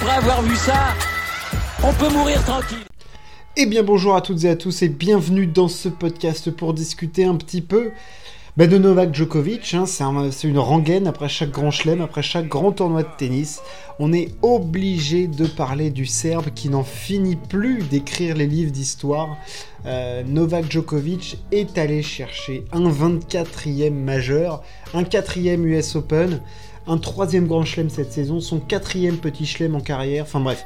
après avoir vu ça, on peut mourir tranquille. Eh bien bonjour à toutes et à tous et bienvenue dans ce podcast pour discuter un petit peu bah, de Novak Djokovic. Hein. c'est une rengaine après chaque grand chelem, après chaque grand tournoi de tennis. On est obligé de parler du Serbe qui n'en finit plus d'écrire les livres d'histoire. Euh, Novak Djokovic est allé chercher un 24e majeur, un 4e US Open, un troisième grand chelem cette saison, son quatrième petit chelem en carrière. Enfin bref,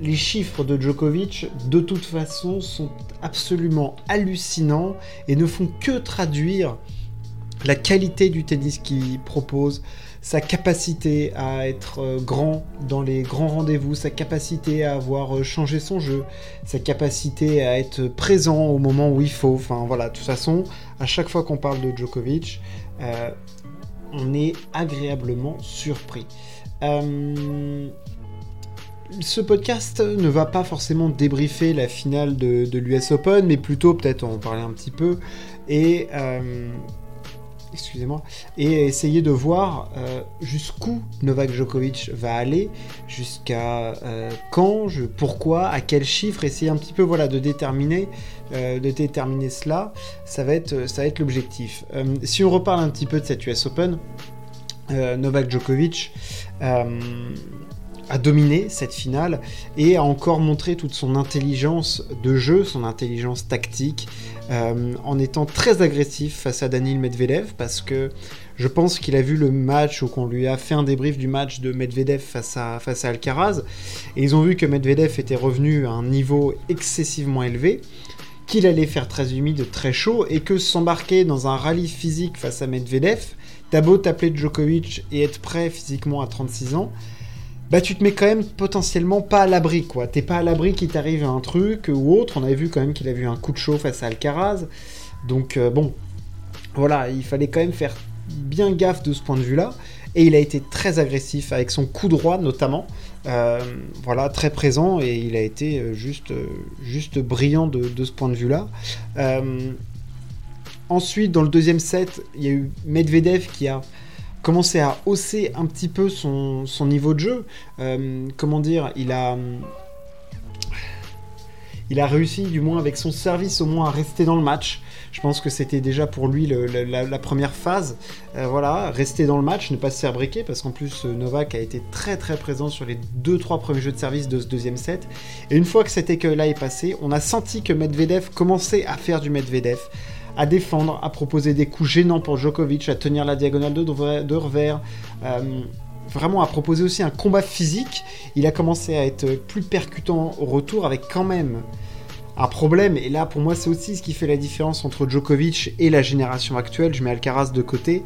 les chiffres de Djokovic, de toute façon, sont absolument hallucinants et ne font que traduire la qualité du tennis qu'il propose, sa capacité à être euh, grand dans les grands rendez-vous, sa capacité à avoir euh, changé son jeu, sa capacité à être présent au moment où il faut. Enfin voilà, de toute façon, à chaque fois qu'on parle de Djokovic, euh, on est agréablement surpris. ce podcast ne va pas forcément débriefer la finale de, l'US Open, mais plutôt peut-être en parler un petit peu et excusez-moi, et essayer de voir euh, jusqu'où Novak Djokovic va aller, jusqu'à euh, quand, pourquoi, à quel chiffre, essayer un petit peu voilà de déterminer, euh, de déterminer cela, ça va être, ça va être l'objectif. si on reparle un petit peu de cette US Open, Novak Djokovic a dominé cette finale et a encore montré toute son intelligence de jeu, son intelligence tactique, euh, en étant très agressif face à Daniil Medvedev parce que je pense qu'il a vu le match ou qu'on lui a fait un débrief du match de Medvedev face à, face à Alcaraz et ils ont vu que Medvedev était revenu à un niveau excessivement élevé qu'il allait faire très humide, très chaud, et que s'embarquer dans un rallye physique face à Medvedev, t'as beau t'appeler Djokovic et être prêt physiquement à 36 ans, bah tu te mets quand même potentiellement pas à l'abri, quoi. T'es pas à l'abri qu'il t'arrive un truc ou autre. On avait vu quand même qu'il a vu un coup de chaud face à Alcaraz. Donc euh, bon, voilà, il fallait quand même faire bien gaffe de ce point de vue-là. Et il a été très agressif avec son coup droit notamment. Euh, voilà, très présent et il a été euh, juste, juste brillant de ce point de vue-là. ensuite, dans le deuxième set, il y a eu Medvedev qui a commencé à hausser un petit peu son, niveau de jeu. Euh, comment dire, il a, il a réussi, du moins avec son service, au moins à rester dans le match. Je pense que c'était déjà pour lui la, première phase. Euh, voilà, rester dans le match, ne pas se faire briquer, parce qu'en plus euh, Novak a été très très présent sur les 2-3 premiers jeux de service de ce deuxième set. Et une fois que cet écueil-là est passé, on a senti que Medvedev commençait à faire du Medvedev à défendre, à proposer des coups gênants pour Djokovic, à tenir la diagonale de, revers. Euh, vraiment à proposer aussi un combat physique. Il a commencé à être plus percutant au retour avec quand même un problème. Et là, pour moi, c'est aussi ce qui fait la différence entre Djokovic et la génération actuelle. Je mets Alcaraz de côté.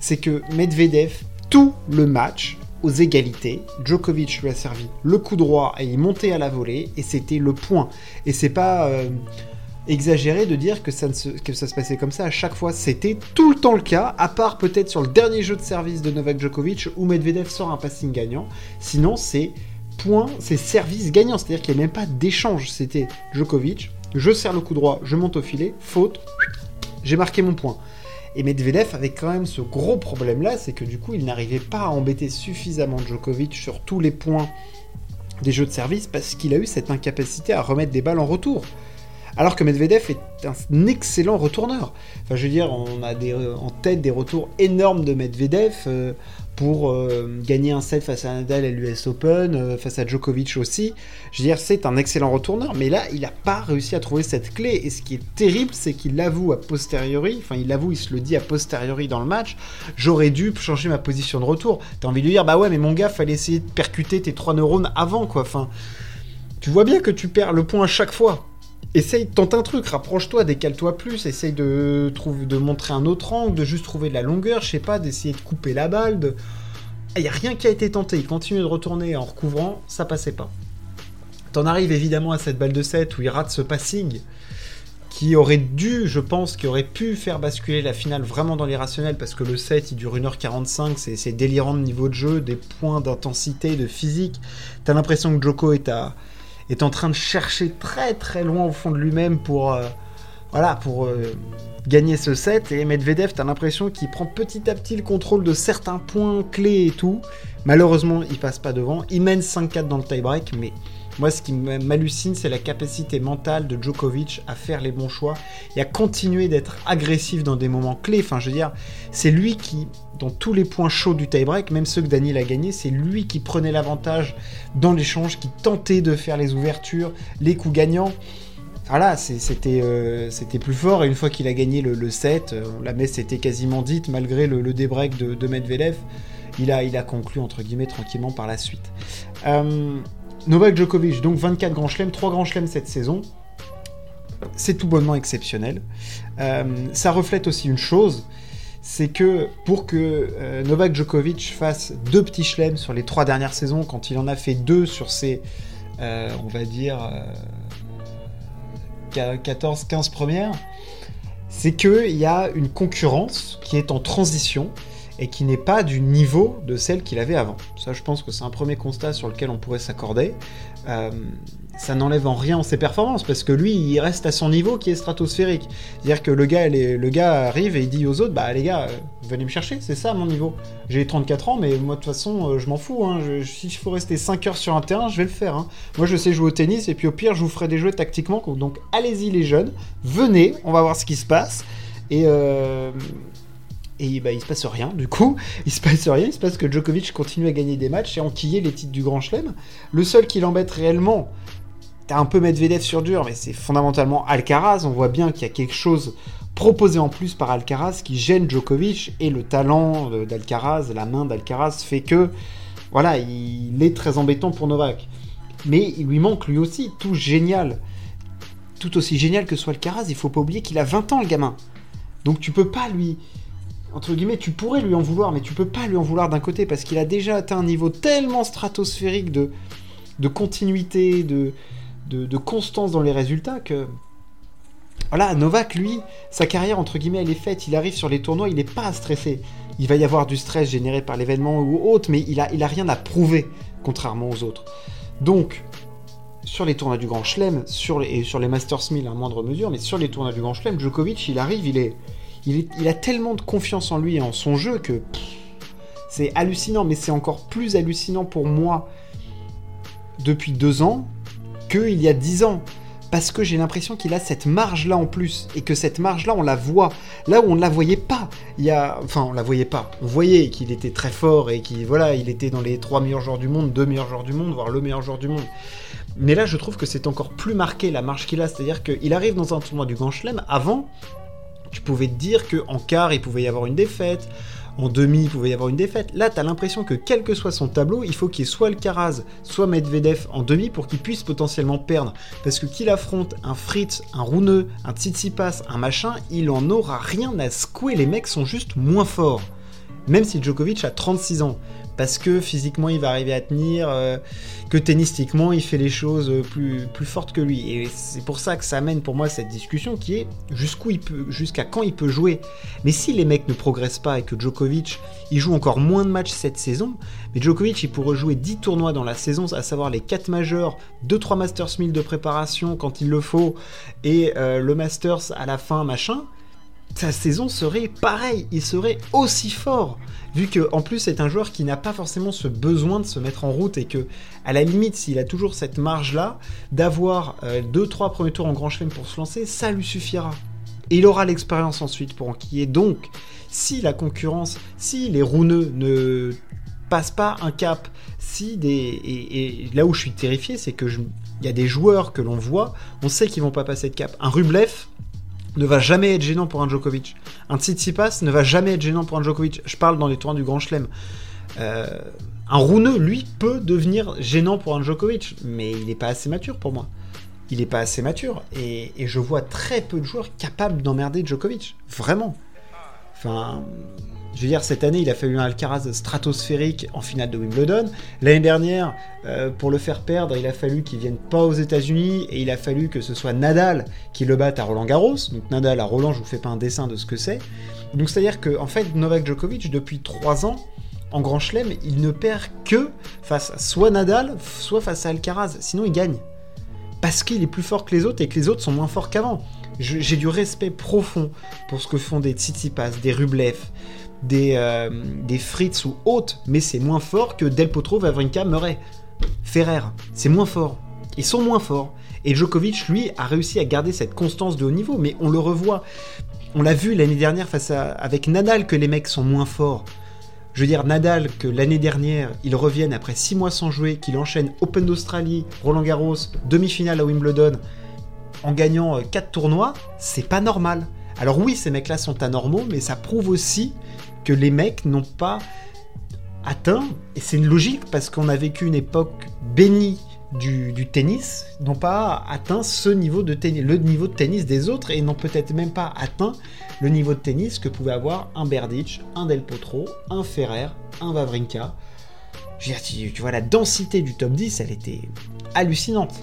C'est que Medvedev, tout le match, aux égalités. Djokovic lui a servi le coup droit et il montait à la volée et c'était le point. Et c'est pas. Euh, exagéré de dire que ça, se, que ça se passait comme ça à chaque fois. C'était tout le temps le cas, à part peut-être sur le dernier jeu de service de Novak Djokovic où Medvedev sort un passing gagnant. Sinon, c'est point, c'est service gagnant, c'est-à-dire qu'il n'y a même pas d'échange. C'était Djokovic, je serre le coup droit, je monte au filet, faute, j'ai marqué mon point. Et Medvedev avait quand même ce gros problème-là, c'est que du coup, il n'arrivait pas à embêter suffisamment Djokovic sur tous les points des jeux de service parce qu'il a eu cette incapacité à remettre des balles en retour. Alors que Medvedev est un excellent retourneur. Enfin, je veux dire, on a euh, en tête des retours énormes de Medvedev euh, pour euh, gagner un set face à Nadal à l'US Open, face à Djokovic aussi. Je veux dire, c'est un excellent retourneur, mais là, il n'a pas réussi à trouver cette clé. Et ce qui est terrible, c'est qu'il l'avoue a posteriori, enfin, il l'avoue, il se le dit a posteriori dans le match, j'aurais dû changer ma position de retour. T'as envie de lui dire, bah ouais, mais mon gars, fallait essayer de percuter tes trois neurones avant, quoi. Enfin, tu vois bien que tu perds le point à chaque fois essaye, tente un truc, rapproche-toi, décale-toi plus, essaye de, de montrer un autre angle, de juste trouver de la longueur, je sais pas, d'essayer de couper la balle. De... Il n'y a rien qui a été tenté, il continue de retourner en recouvrant, ça passait pas. T'en arrives évidemment à cette balle de 7 où il rate ce passing qui aurait dû, je pense, qui aurait pu faire basculer la finale vraiment dans l'irrationnel parce que le 7 il dure 1h45, c'est délirant de niveau de jeu, des points d'intensité, de physique. T'as l'impression que Joko est à est en train de chercher très très loin au fond de lui-même pour, euh, voilà, pour, euh, gagner ce set. Et Medvedev, t'as l'impression qu'il prend petit à petit le contrôle de certains points clés et tout. Malheureusement, il passe pas devant. Il mène 5-4 dans le tie-break, mais moi, ce qui m'hallucine, c'est la capacité mentale de Djokovic à faire les bons choix et à continuer d'être agressif dans des moments clés. Enfin, je veux dire, c'est lui qui, dans tous les points chauds du tie-break, même ceux que Daniel a gagnés, c'est lui qui prenait l'avantage dans l'échange, qui tentait de faire les ouvertures, les coups gagnants. Voilà, euh, c'était plus fort. Et une fois qu'il a gagné le, set, euh, la messe était quasiment dite, malgré le, le débreak de, Medvedev. Il a, il a conclu, entre guillemets, tranquillement par la suite. Euh, Novak Djokovic, donc 24 grands chelems, 3 grands chelems cette saison. C'est tout bonnement exceptionnel. Euh, ça reflète aussi une chose, c'est que pour que euh, Novak Djokovic fasse deux petits chelems sur les trois dernières saisons, quand il en a fait deux sur ses, euh, on va dire, 14-15 premières, c'est qu'il y a une concurrence qui est en transition et qui n'est pas du niveau de celle qu'il avait avant. Ça, je pense que c'est un premier constat sur lequel on pourrait s'accorder. Euh, ça n'enlève en rien ses performances, parce que lui, il reste à son niveau qui est stratosphérique. C'est-à-dire que le gars, arrive et il dit aux autres, bah les gars, euh, venez me chercher, c'est ça mon niveau. J'ai 34 ans, mais moi de toute façon, euh, je m'en fous. Hein. si il faut rester 5 heures sur un terrain, je vais le faire. Hein. Moi, je sais jouer au tennis, et puis au pire, je vous ferai des jeux tactiquement. Donc allez-y les jeunes, venez, on va voir ce qui se passe. Et, et bah, il se passe rien, du coup, il se passe rien, il se passe que Djokovic continue à gagner des matchs et enquiller les titres du Grand Chelem. Le seul qui l'embête réellement, t'as un peu Medvedev sur dur, mais c'est fondamentalement Alcaraz. On voit bien qu'il y a quelque chose proposé en plus par Alcaraz qui gêne Djokovic et le talent d'Alcaraz, la main d'Alcaraz fait que, voilà, il est très embêtant pour Novak. Mais il lui manque lui aussi tout génial. Tout aussi génial que soit Alcaraz, il faut pas oublier qu'il a 20 ans le gamin. Donc tu peux pas lui entre guillemets, tu pourrais lui en vouloir, mais tu peux pas lui en vouloir d'un côté parce qu'il a déjà atteint un niveau tellement stratosphérique de, continuité, de, constance dans les résultats que. Voilà, Novak, lui, sa carrière, entre guillemets, elle est faite. Il arrive sur les tournois, il n'est pas stressé. Il va y avoir du stress généré par l'événement ou autre, mais il a, il a rien à prouver, contrairement aux autres. Donc, sur les tournois du Grand Chelem, sur et sur les Masters 1000 à moindre mesure, mais sur les tournois du Grand Chelem, Djokovic, il arrive, il est, il, a tellement de confiance en lui et en son jeu que c'est hallucinant, mais c'est encore plus hallucinant pour moi depuis deux ans qu'il y a dix ans. Parce que j'ai l'impression qu'il a cette marge-là en plus, et que cette marge-là, on la voit. Là où on ne la voyait pas, il y a... Enfin, on la voyait pas. On voyait qu'il était très fort, et qu'il voilà, il était dans les trois meilleurs joueurs du monde, deux meilleurs joueurs du monde, voire le meilleur joueur du monde. Mais là, je trouve que c'est encore plus marqué la marge qu'il a, c'est-à-dire qu'il arrive dans un tournoi du Grand Chelem, avant, tu pouvais te dire qu'en quart, il pouvait y avoir une défaite, en demi, il pouvait y avoir une défaite. Là, tu as l'impression que quel que soit son tableau, il faut qu'il y ait soit le Karaz, soit Medvedev en demi pour qu'il puisse potentiellement perdre. Parce que qu'il affronte un Fritz, un Rouneux, un Tsitsipas, un machin, il en aura rien à secouer. Les mecs sont juste moins forts. Même si Djokovic a 36 ans parce que physiquement il va arriver à tenir, euh, que tennistiquement il fait les choses plus, plus fortes que lui. Et c'est pour ça que ça amène pour moi cette discussion qui est jusqu'où il peut, jusqu'à quand il peut jouer. Mais si les mecs ne progressent pas et que Djokovic il joue encore moins de matchs cette saison, mais Djokovic il pourrait jouer 10 tournois dans la saison, à savoir les 4 majeurs, 2-3 Masters 1000 de préparation quand il le faut, et euh, le Masters à la fin, machin sa saison serait pareil, il serait aussi fort vu que en plus c'est un joueur qui n'a pas forcément ce besoin de se mettre en route et que à la limite s'il a toujours cette marge là d'avoir 2 euh, premiers tours en grand chelem pour se lancer, ça lui suffira. Et il aura l'expérience ensuite pour enquiller. Donc, si la concurrence, si les rouneux ne passent pas un cap, si des et, là où je suis terrifié, c'est que il y a des joueurs que l'on voit, on sait qu'ils vont pas passer de cap. Un Rublev, ne va jamais être gênant pour un Djokovic. Un Tsitsipas ne va jamais être gênant pour un Djokovic. Je parle dans les tournois du Grand Chelem. Euh, un Rouneux, lui, peut devenir gênant pour un Djokovic, mais il n'est pas assez mature pour moi. Il n'est pas assez mature. Et, et, je vois très peu de joueurs capables d'emmerder Djokovic. Vraiment. Enfin, je veux dire, cette année, il a fallu un Alcaraz stratosphérique en finale de Wimbledon. L'année dernière, euh, pour le faire perdre, il a fallu qu'il vienne pas aux États-Unis et il a fallu que ce soit Nadal qui le batte à Roland Garros. Donc Nadal à Roland, je vous fais pas un dessin de ce que c'est. Donc c'est-à-dire que en fait, Novak Djokovic, depuis 3 ans, en Grand Chelem, il ne perd que face à soit Nadal, soit face à Alcaraz. Sinon, il gagne. Parce qu'il est plus fort que les autres et que les autres sont moins forts qu'avant. J'ai du respect profond pour ce que font des Tsitsipas, des Rublev, des, euh, des Fritz ou autres, mais c'est moins fort que Del Potro, Vavrinka, Murray, Ferrer. C'est moins fort. Ils sont moins forts. Et Djokovic, lui, a réussi à garder cette constance de haut niveau, mais on le revoit. On l'a vu l'année dernière face à, avec Nadal que les mecs sont moins forts. Je veux dire, Nadal, que l'année dernière, il revienne après 6 mois sans jouer, qu'il enchaîne Open d'Australie, Roland Garros, demi-finale à Wimbledon, en gagnant 4 euh, tournois, c'est pas normal. Alors oui, ces mecs-là sont anormaux, mais ça prouve aussi que les mecs n'ont pas atteint, et c'est une logique parce qu'on a vécu une époque bénie du, tennis, n'ont pas atteint ce niveau de tennis, le niveau de tennis des autres, et n'ont peut-être même pas atteint le niveau de tennis que pouvait avoir un Berdych, un Del Potro, un Ferrer, un Vavrinka. Je veux dire, tu, tu vois, la densité du top 10, elle était hallucinante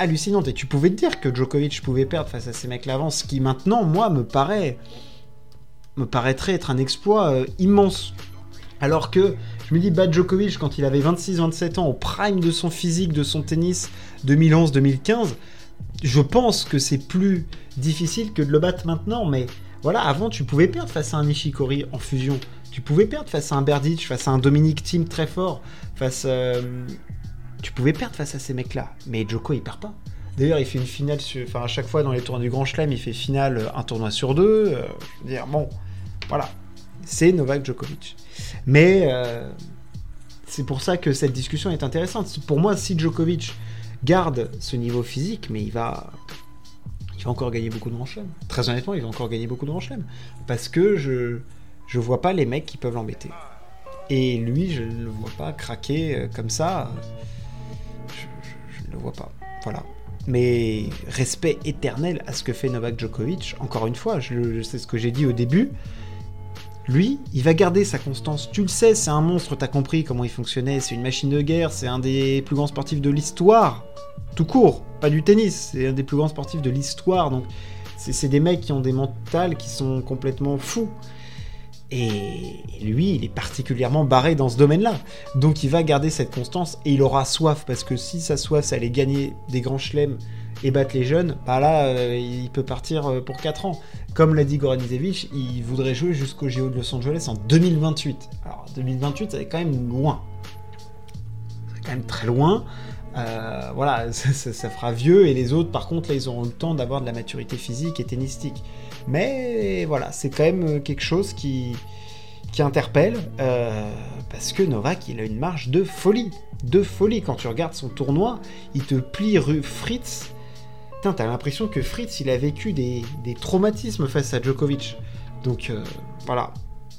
hallucinante. Et tu pouvais te dire que Djokovic pouvait perdre face à ces mecs-là ce qui maintenant, moi, me paraît me paraîtrait être un exploit euh, immense. Alors que je me dis, bah, Djokovic, quand il avait 26-27 ans, au prime de son physique, de son tennis 2011-2015, je pense que c'est plus difficile que de le battre maintenant. Mais voilà, avant, tu pouvais perdre face à un Ishikori en fusion. Tu pouvais perdre face à un Berdych, face à un Dominic Thiem très fort, face euh, tu pouvais perdre face à ces mecs-là. Mais Joko, il perd pas. D'ailleurs, il fait une finale, enfin à chaque fois dans les tournois du Grand Chelem, il fait finale euh, un tournoi sur deux. Euh, je veux dire, bon, voilà, c'est Novak Djokovic. Mais euh, c'est pour ça que cette discussion est intéressante. Pour moi, si Djokovic garde ce niveau physique, mais il va, il va encore gagner beaucoup de Grand Chelem. Très honnêtement, il va encore gagner beaucoup de Grand Chelem. Parce que je, je vois pas les mecs qui peuvent l'embêter. Et lui, je ne le vois pas craquer comme ça le vois pas. Voilà. Mais respect éternel à ce que fait Novak Djokovic. Encore une fois, je, sais ce que j'ai dit au début. Lui, il va garder sa constance. Tu le sais, c'est un monstre, t'as compris comment il fonctionnait. C'est une machine de guerre, c'est un des plus grands sportifs de l'histoire. Tout court, pas du tennis, c'est un des plus grands sportifs de l'histoire. Donc, c'est des mecs qui ont des mentales qui sont complètement fous. Et lui, il est particulièrement barré dans ce domaine-là. Donc il va garder cette constance et il aura soif, parce que si sa soif, ça allait gagner des grands chelems et battre les jeunes, bah là, euh, il peut partir euh, pour 4 ans. Comme l'a dit Goranizevich, il voudrait jouer jusqu'au JO de Los Angeles en 2028. Alors 2028, ça est quand même loin. C'est quand même très loin. Euh, voilà, ça, fera vieux et les autres, par contre, là, ils auront le temps d'avoir de la maturité physique et tennistique. Mais voilà, c'est quand même quelque chose qui, qui interpelle euh, parce que Novak, il a une marge de folie, de folie. Quand tu regardes son tournoi, il te plie rue Fritz. T'as l'impression que Fritz, il a vécu des, traumatismes face à Djokovic. Donc euh, voilà,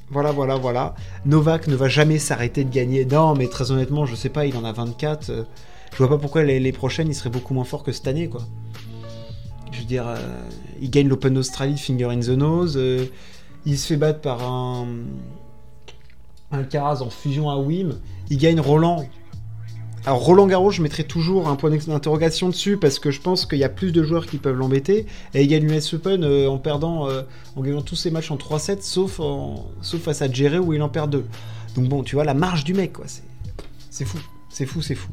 voilà, voilà, voilà. Novak ne va jamais s'arrêter de gagner. Non, mais très honnêtement, je sais pas, il en a 24. Je vois pas pourquoi les, prochaines, il serait beaucoup moins fort que cette année, quoi. Je veux dire, euh, il gagne l'Open d'Australie, Finger in the Nose. Euh, il se fait battre par un, un Caraz en fusion à Wim. Il gagne Roland. Alors Roland Garros, je mettrai toujours un point d'interrogation dessus parce que je pense qu'il y a plus de joueurs qui peuvent l'embêter. Et il gagne l'US Open euh, en perdant, en gagnant tous ses matchs en 3-7, sauf, sauf face à Jerry où il en perd deux. Donc bon, tu vois la marge du mec, quoi. C'est fou, c'est fou, c'est fou.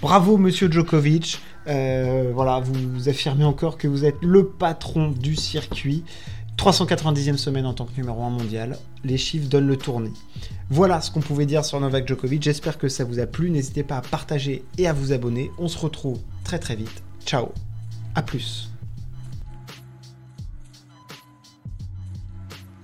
Bravo, monsieur Djokovic. Euh, voilà, vous, affirmez encore que vous êtes le patron du circuit. 390e semaine en tant que numéro 1 mondial. Les chiffres donnent le tournis. Voilà ce qu'on pouvait dire sur Novak Djokovic. J'espère que ça vous a plu. N'hésitez pas à partager et à vous abonner. On se retrouve très très vite. Ciao. À plus.